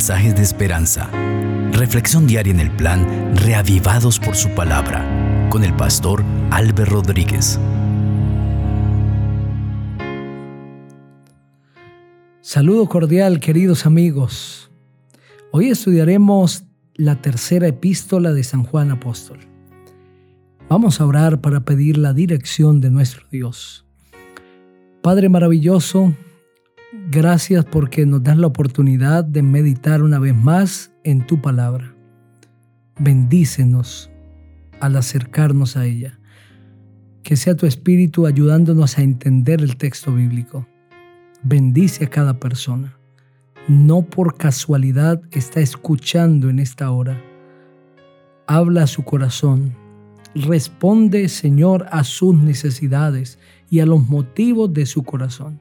mensajes de esperanza. Reflexión diaria en el plan Reavivados por su palabra con el pastor Álvaro Rodríguez. Saludo cordial, queridos amigos. Hoy estudiaremos la tercera epístola de San Juan Apóstol. Vamos a orar para pedir la dirección de nuestro Dios. Padre maravilloso, gracias porque nos das la oportunidad de meditar una vez más en tu palabra. Bendícenos al acercarnos a ella. Que sea tu Espíritu ayudándonos a entender el texto bíblico. Bendice a cada persona. No por casualidad está escuchando en esta hora. Habla a su corazón. Responde, Señor, a sus necesidades y a los motivos de su corazón.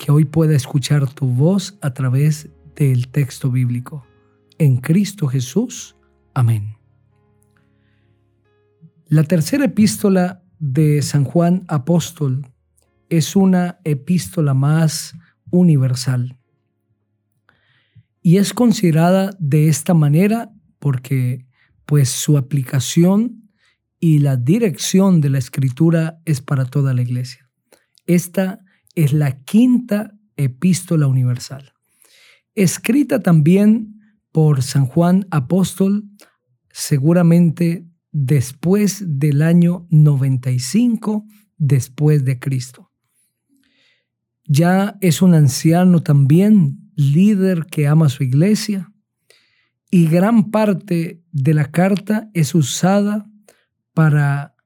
Que hoy pueda escuchar tu voz a través del texto bíblico. En Cristo Jesús. Amén. La tercera epístola de San Juan Apóstol es una epístola más universal. Y es considerada de esta manera porque pues su aplicación y la dirección de la escritura es para toda la iglesia. Esta es la quinta epístola universal. Escrita también por San Juan Apóstol, seguramente después del año 95 después de Cristo ya es un anciano también, líder que ama su iglesia, y gran parte de la carta es usada para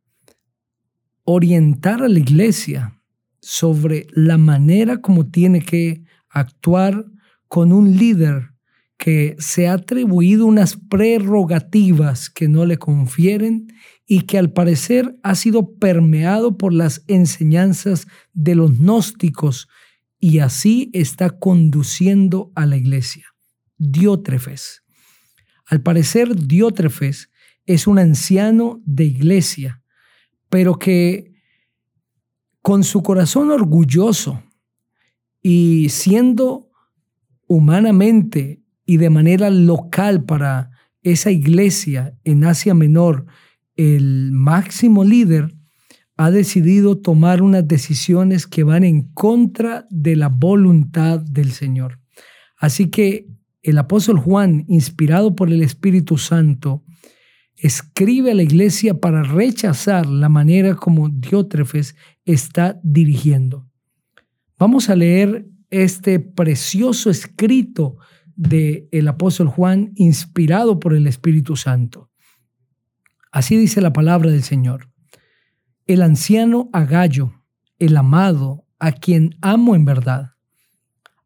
orientar a la iglesia sobre la manera como tiene que actuar con un líder que se ha atribuido unas prerrogativas que no le confieren y que al parecer ha sido permeado por las enseñanzas de los gnósticos y así está conduciendo a la iglesia. Diótrefes. Al parecer, Diótrefes es un anciano de iglesia, pero que con su corazón orgulloso y siendo humanamente y de manera local para esa iglesia en Asia Menor el máximo líder, ha decidido tomar unas decisiones que van en contra de la voluntad del Señor. Así que el apóstol Juan, inspirado por el Espíritu Santo, escribe a la iglesia para rechazar la manera como Diótrefes está dirigiendo. Vamos a leer este precioso escrito del el apóstol Juan, inspirado por el Espíritu Santo. Así dice la palabra del Señor. El anciano Agallo, el amado, a quien amo en verdad.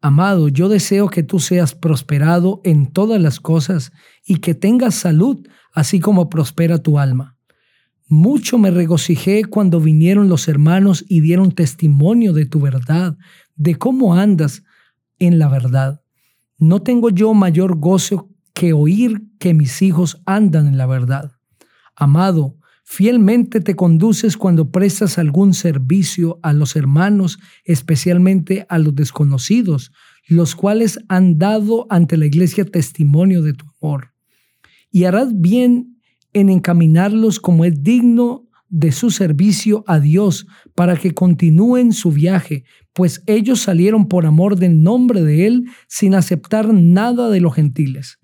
Amado, yo deseo que tú seas prosperado en todas las cosas y que tengas salud, así como prospera tu alma. Mucho me regocijé cuando vinieron los hermanos y dieron testimonio de tu verdad, de cómo andas en la verdad. No tengo yo mayor gozo que oír que mis hijos andan en la verdad. Amado, fielmente te conduces cuando prestas algún servicio a los hermanos, especialmente a los desconocidos, los cuales han dado ante la iglesia testimonio de tu amor. Y harás bien en encaminarlos como es digno de su servicio a Dios para que continúen su viaje, pues ellos salieron por amor del nombre de Él sin aceptar nada de los gentiles.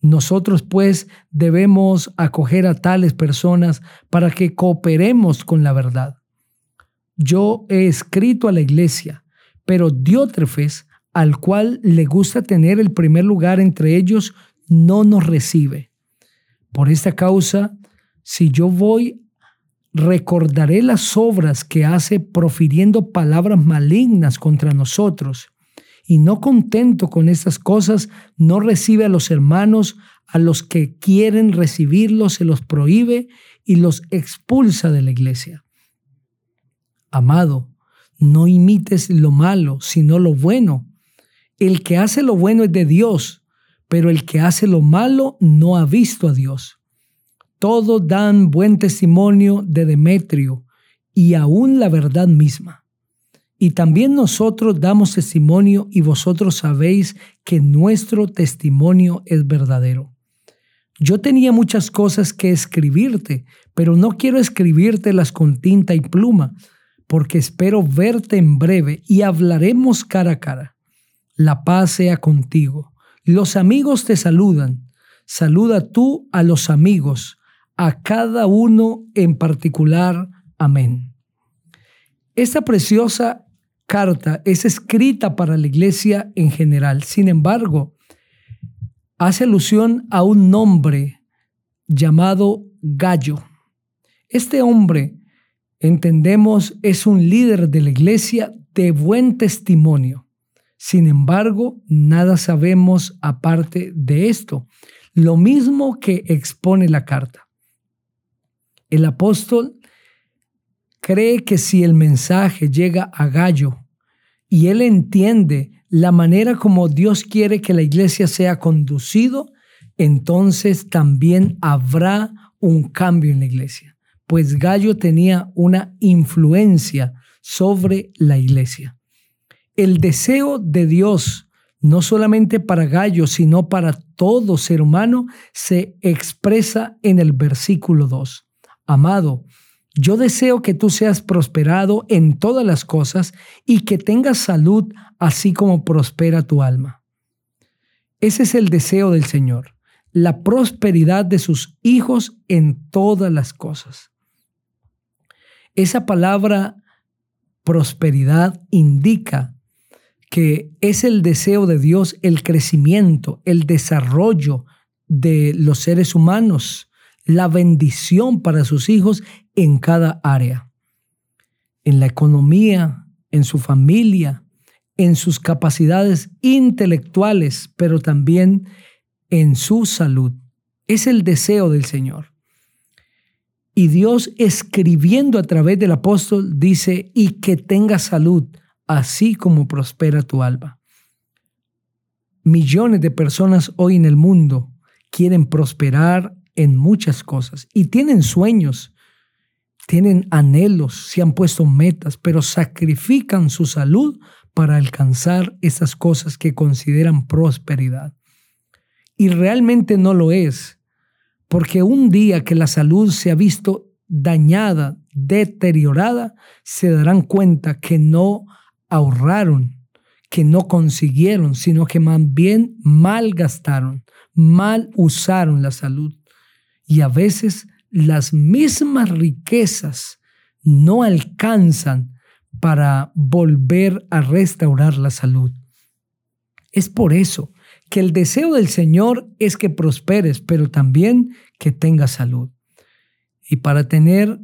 Nosotros pues debemos acoger a tales personas para que cooperemos con la verdad. Yo he escrito a la iglesia, pero Diótrefes, al cual le gusta tener el primer lugar entre ellos, no nos recibe. Por esta causa, si yo voy, recordaré las obras que hace profiriendo palabras malignas contra nosotros y no contento con estas cosas, no recibe a los hermanos, a los que quieren recibirlos, se los prohíbe y los expulsa de la iglesia. Amado, no imites lo malo, sino lo bueno. El que hace lo bueno es de Dios, pero el que hace lo malo no ha visto a Dios. Todos dan buen testimonio de Demetrio y aún la verdad misma. Y también nosotros damos testimonio y vosotros sabéis que nuestro testimonio es verdadero. Yo tenía muchas cosas que escribirte, pero no quiero escribírtelas con tinta y pluma, porque espero verte en breve y hablaremos cara a cara. La paz sea contigo. Los amigos te saludan. Saluda tú a los amigos, a cada uno en particular. Amén. Esta preciosa carta es escrita para la iglesia en general. Sin embargo, hace alusión a un nombre llamado Gallo. Este hombre, entendemos, es un líder de la iglesia de buen testimonio. Sin embargo, nada sabemos aparte de esto, lo mismo que expone la carta. El apóstol cree que si el mensaje llega a Gallo y él entiende la manera como Dios quiere que la iglesia sea conducido, entonces también habrá un cambio en la iglesia, pues Gallo tenía una influencia sobre la iglesia. El deseo de Dios, no solamente para Gallo, sino para todo ser humano, se expresa en el versículo 2. Amado, yo deseo que tú seas prosperado en todas las cosas y que tengas salud así como prospera tu alma. Ese es el deseo del Señor, la prosperidad de sus hijos en todas las cosas. Esa palabra prosperidad indica que es el deseo de Dios el crecimiento, el desarrollo de los seres humanos, la bendición para sus hijos en cada área, en la economía, en su familia, en sus capacidades intelectuales, pero también en su salud. Es el deseo del Señor. Y Dios escribiendo a través del apóstol dice, y que tenga salud, así como prospera tu alma. Millones de personas hoy en el mundo quieren prosperar en muchas cosas y tienen sueños, tienen anhelos, se han puesto metas, pero sacrifican su salud para alcanzar esas cosas que consideran prosperidad. Y realmente no lo es, porque un día que la salud se ha visto dañada, deteriorada, se darán cuenta que no ahorraron, que no consiguieron, sino que más bien malgastaron, mal usaron la salud. Y a veces las mismas riquezas no alcanzan para volver a restaurar la salud. Es por eso que el deseo del Señor es que prosperes, pero también que tengas salud. Y para tener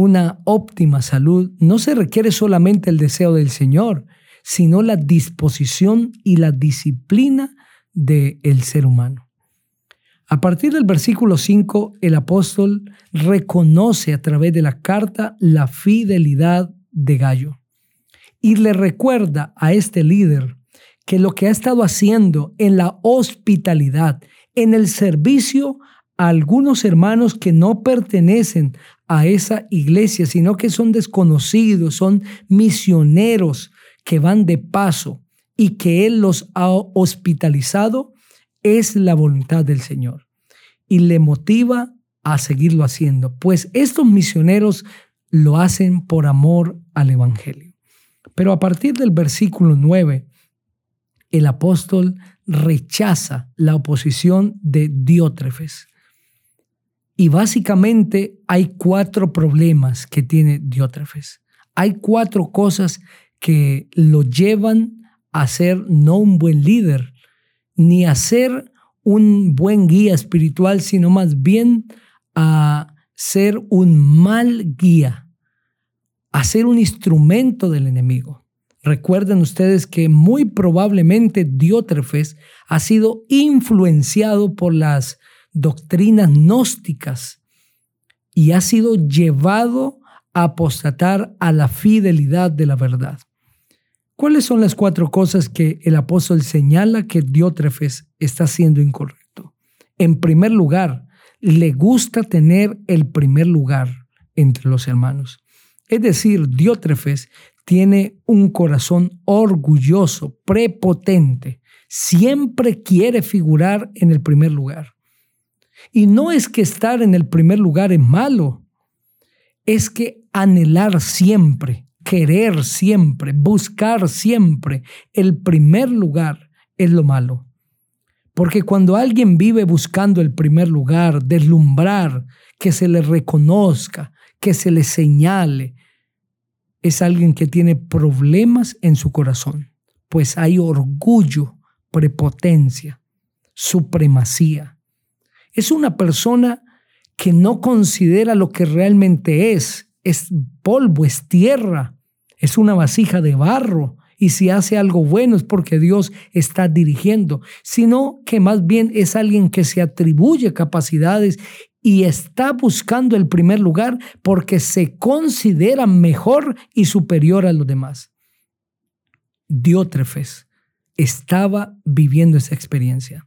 una óptima salud no se requiere solamente el deseo del Señor, sino la disposición y la disciplina del el ser humano. A partir del versículo 5, el apóstol reconoce a través de la carta la fidelidad de Gallo y le recuerda a este líder que lo que ha estado haciendo en la hospitalidad, en el servicio a algunos hermanos que no pertenecen a esa iglesia, sino que son desconocidos, son misioneros que van de paso y que Él los ha hospitalizado, es la voluntad del Señor y le motiva a seguirlo haciendo, pues estos misioneros lo hacen por amor al Evangelio. Pero a partir del versículo 9, el apóstol rechaza la oposición de Diótrefes. Y básicamente hay cuatro problemas que tiene Diótrefes. Hay cuatro cosas que lo llevan a ser no un buen líder, ni a ser un buen guía espiritual, sino más bien a ser un mal guía, a ser un instrumento del enemigo. Recuerden ustedes que muy probablemente Diótrefes ha sido influenciado por las doctrinas gnósticas y ha sido llevado a apostatar a la fidelidad de la verdad. ¿Cuáles son las cuatro cosas que el apóstol señala que Diótrefes está haciendo incorrecto? En primer lugar, le gusta tener el primer lugar entre los hermanos. Es decir, Diótrefes tiene un corazón orgulloso, prepotente, siempre quiere figurar en el primer lugar. Y no es que estar en el primer lugar es malo, es que anhelar siempre, querer siempre, buscar siempre el primer lugar es lo malo. Porque cuando alguien vive buscando el primer lugar, deslumbrar, que se le reconozca, que se le señale, es alguien que tiene problemas en su corazón, pues hay orgullo, prepotencia, supremacía. Es una persona que no considera lo que realmente es, es polvo, es tierra, es una vasija de barro, y si hace algo bueno es porque Dios está dirigiendo, sino que más bien es alguien que se atribuye capacidades y está buscando el primer lugar porque se considera mejor y superior a los demás. Diótrefes estaba viviendo esa experiencia.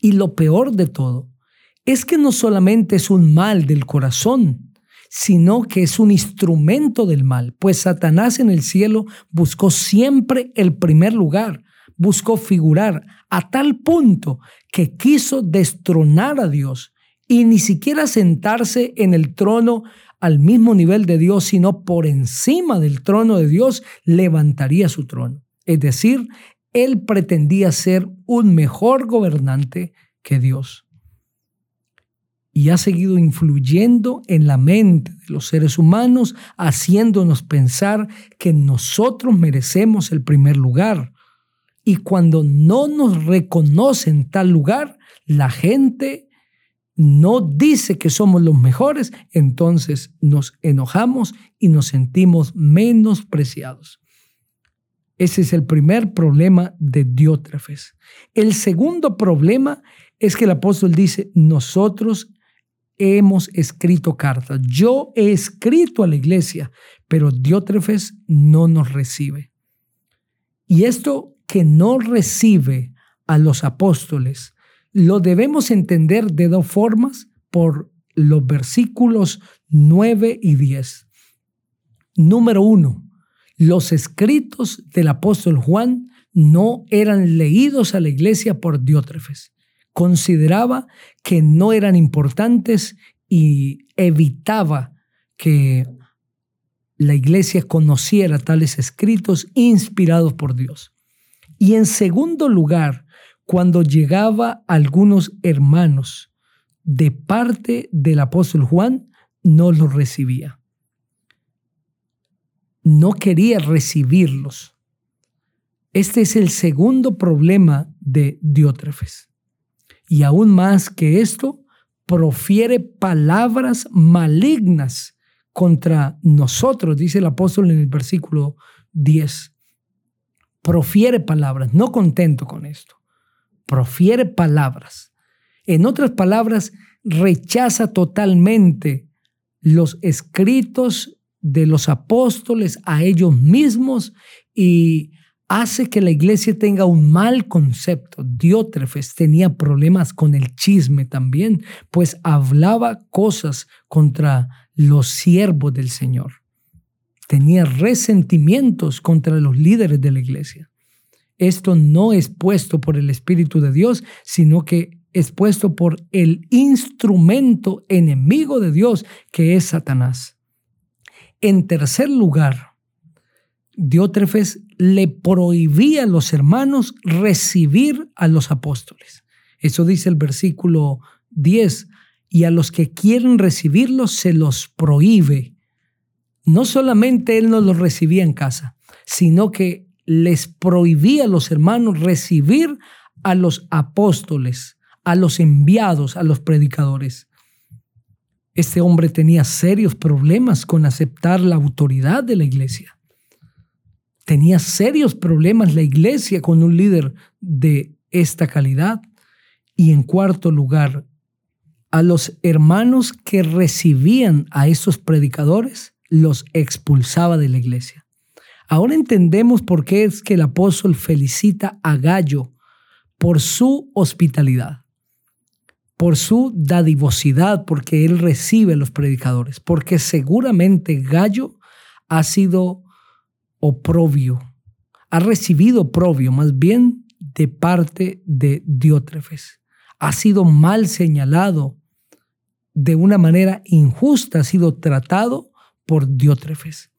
Y lo peor de todo es que no solamente es un mal del corazón, sino que es un instrumento del mal, pues Satanás en el cielo buscó siempre el primer lugar, buscó figurar a tal punto que quiso destronar a Dios y ni siquiera sentarse en el trono al mismo nivel de Dios, sino por encima del trono de Dios, levantaría su trono. Es decir, él pretendía ser un mejor gobernante que Dios. Y ha seguido influyendo en la mente de los seres humanos, haciéndonos pensar que nosotros merecemos el primer lugar. Y cuando no nos reconocen tal lugar, la gente no dice que somos los mejores, entonces nos enojamos y nos sentimos menospreciados. Ese es el primer problema de Diótrefes. El segundo problema es que el apóstol dice, nosotros hemos escrito cartas. Yo he escrito a la iglesia, pero Diótrefes no nos recibe. Y esto que no recibe a los apóstoles lo debemos entender de dos formas por los versículos 9 y 10. Número uno, los escritos del apóstol Juan no eran leídos a la iglesia por Diótrefes. Consideraba que no eran importantes y evitaba que la iglesia conociera tales escritos inspirados por Dios. Y en segundo lugar, cuando llegaba algunos hermanos de parte del apóstol Juan, no los recibía. No quería recibirlos. Este es el segundo problema de Diótrefes. Y aún más que esto, profiere palabras malignas contra nosotros, dice el apóstol en el versículo 10. Profiere palabras, no contento con esto profiere palabras. En otras palabras, rechaza totalmente los escritos de los apóstoles a ellos mismos y hace que la iglesia tenga un mal concepto. Diótrefes tenía problemas con el chisme también, pues hablaba cosas contra los siervos del Señor. Tenía resentimientos contra los líderes de la iglesia. Esto no es puesto por el Espíritu de Dios, sino que es puesto por el instrumento enemigo de Dios, que es Satanás. En tercer lugar, Diótrefes le prohibía a los hermanos recibir a los apóstoles. Eso dice el versículo 10. Y a los que quieren recibirlos se los prohíbe. No solamente él no los recibía en casa, sino que les prohibía a los hermanos recibir a los apóstoles, a los enviados, a los predicadores. Este hombre tenía serios problemas con aceptar la autoridad de la iglesia. Tenía serios problemas la iglesia con un líder de esta calidad. Y en cuarto lugar, a los hermanos que recibían a esos predicadores, los expulsaba de la iglesia. Ahora entendemos por qué es que el apóstol felicita a Gallo por su hospitalidad, por su dadivosidad, porque él recibe a los predicadores, porque seguramente Gallo ha sido oprobio, ha recibido oprobio más bien de parte de Diótrefes. Ha sido mal señalado de una manera injusta, ha sido tratado por Diótrefes.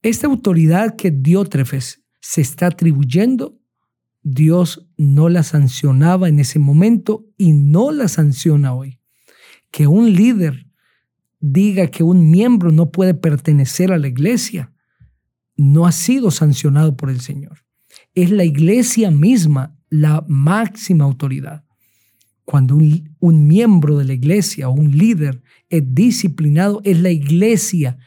Esta autoridad que Diótrefes se está atribuyendo, Dios no la sancionaba en ese momento y no la sanciona hoy. Que un líder diga que un miembro no puede pertenecer a la iglesia, no ha sido sancionado por el Señor. Es la iglesia misma la máxima autoridad. Cuando un, miembro de la iglesia o un líder es disciplinado, es la iglesia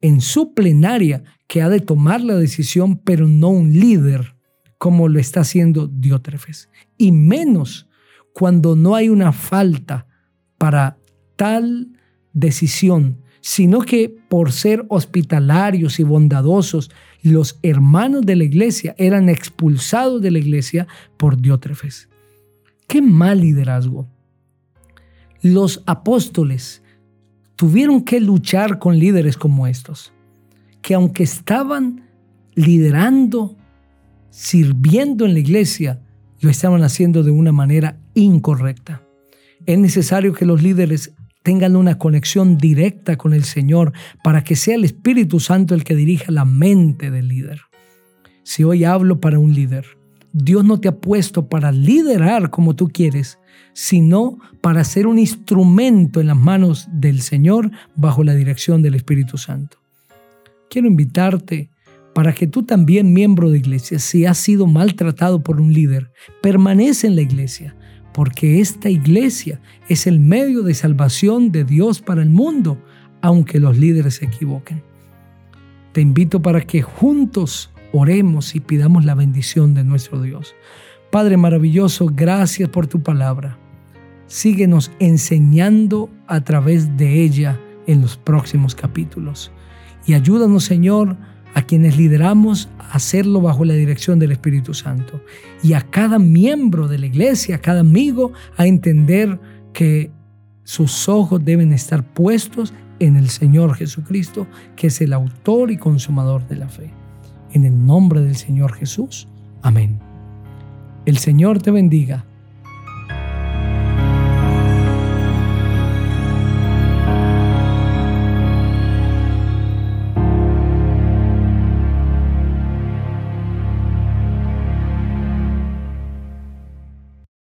en su plenaria que ha de tomar la decisión, pero no un líder como lo está haciendo Diótrefes. Y menos cuando no hay una falta para tal decisión, sino que por ser hospitalarios y bondadosos, los hermanos de la iglesia eran expulsados de la iglesia por Diótrefes. Qué mal liderazgo. Los apóstoles tuvieron que luchar con líderes como estos, que aunque estaban liderando, sirviendo en la iglesia, lo estaban haciendo de una manera incorrecta. Es necesario que los líderes tengan una conexión directa con el Señor para que sea el Espíritu Santo el que dirija la mente del líder. Si hoy hablo para un líder, Dios no te ha puesto para liderar como tú quieres, sino para ser un instrumento en las manos del Señor bajo la dirección del Espíritu Santo. Quiero invitarte para que tú también, miembro de iglesia, si has sido maltratado por un líder, permanece en la iglesia, porque esta iglesia es el medio de salvación de Dios para el mundo, aunque los líderes se equivoquen. Te invito para que juntos oremos y pidamos la bendición de nuestro Dios. Padre maravilloso, gracias por tu palabra. Síguenos enseñando a través de ella en los próximos capítulos. Y ayúdanos, Señor, a quienes lideramos hacerlo bajo la dirección del Espíritu Santo. Y a cada miembro de la iglesia, a cada amigo, a entender que sus ojos deben estar puestos en el Señor Jesucristo, que es el autor y consumador de la fe. En el nombre del Señor Jesús. Amén. El Señor te bendiga